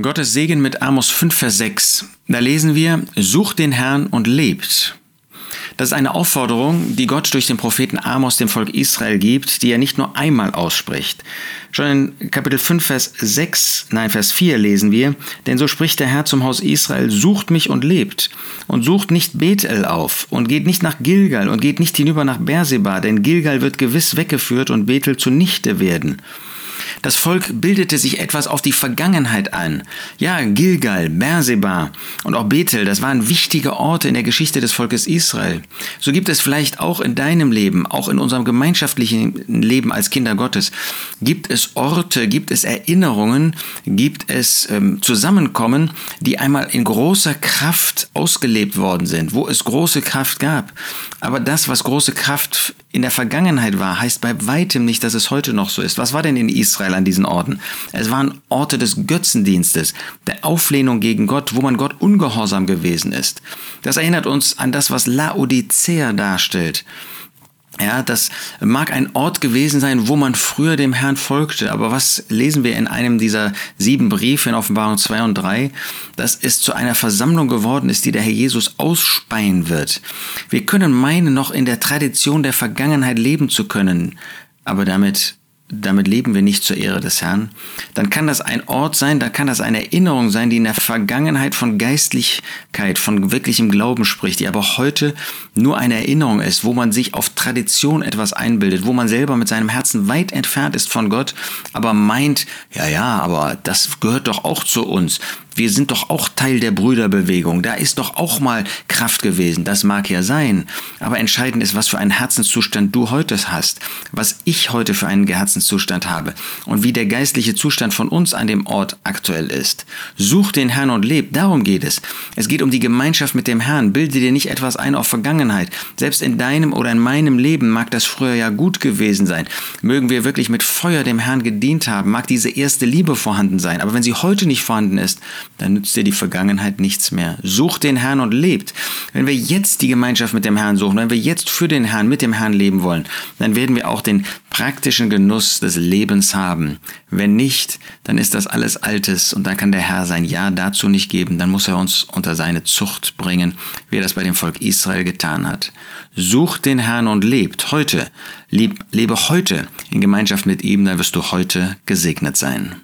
Gottes Segen mit Amos 5, Vers 6. Da lesen wir, sucht den Herrn und lebt. Das ist eine Aufforderung, die Gott durch den Propheten Amos dem Volk Israel gibt, die er nicht nur einmal ausspricht. Schon in Kapitel 5, Vers 6, nein, Vers 4 lesen wir, denn so spricht der Herr zum Haus Israel, sucht mich und lebt und sucht nicht Bethel auf und geht nicht nach Gilgal und geht nicht hinüber nach Berseba, denn Gilgal wird gewiss weggeführt und Bethel zunichte werden. Das Volk bildete sich etwas auf die Vergangenheit ein. Ja, Gilgal, Berseba und auch Bethel, das waren wichtige Orte in der Geschichte des Volkes Israel. So gibt es vielleicht auch in deinem Leben, auch in unserem gemeinschaftlichen Leben als Kinder Gottes, gibt es Orte, gibt es Erinnerungen, gibt es ähm, Zusammenkommen, die einmal in großer Kraft ausgelebt worden sind, wo es große Kraft gab. Aber das, was große Kraft in der Vergangenheit war, heißt bei weitem nicht, dass es heute noch so ist. Was war denn in Israel an diesen Orten? Es waren Orte des Götzendienstes, der Auflehnung gegen Gott, wo man Gott ungehorsam gewesen ist. Das erinnert uns an das, was Laodicea darstellt. Ja, das mag ein Ort gewesen sein, wo man früher dem Herrn folgte. Aber was lesen wir in einem dieser sieben Briefe in Offenbarung 2 und 3? Dass es zu einer Versammlung geworden ist, die der Herr Jesus ausspeien wird. Wir können meinen, noch in der Tradition der Vergangenheit leben zu können. Aber damit damit leben wir nicht zur Ehre des Herrn, dann kann das ein Ort sein, da kann das eine Erinnerung sein, die in der Vergangenheit von Geistlichkeit, von wirklichem Glauben spricht, die aber heute nur eine Erinnerung ist, wo man sich auf Tradition etwas einbildet, wo man selber mit seinem Herzen weit entfernt ist von Gott, aber meint, ja, ja, aber das gehört doch auch zu uns wir sind doch auch Teil der Brüderbewegung. Da ist doch auch mal Kraft gewesen. Das mag ja sein. Aber entscheidend ist, was für einen Herzenszustand du heute hast. Was ich heute für einen Herzenszustand habe. Und wie der geistliche Zustand von uns an dem Ort aktuell ist. Such den Herrn und leb. Darum geht es. Es geht um die Gemeinschaft mit dem Herrn. Bilde dir nicht etwas ein auf Vergangenheit. Selbst in deinem oder in meinem Leben mag das früher ja gut gewesen sein. Mögen wir wirklich mit Feuer dem Herrn gedient haben. Mag diese erste Liebe vorhanden sein. Aber wenn sie heute nicht vorhanden ist, dann nützt dir die Vergangenheit nichts mehr. Such den Herrn und lebt. Wenn wir jetzt die Gemeinschaft mit dem Herrn suchen, wenn wir jetzt für den Herrn, mit dem Herrn leben wollen, dann werden wir auch den praktischen Genuss des Lebens haben. Wenn nicht, dann ist das alles Altes und dann kann der Herr sein Ja dazu nicht geben. Dann muss er uns unter seine Zucht bringen, wie er das bei dem Volk Israel getan hat. Such den Herrn und lebt heute. Lebe heute in Gemeinschaft mit ihm, dann wirst du heute gesegnet sein.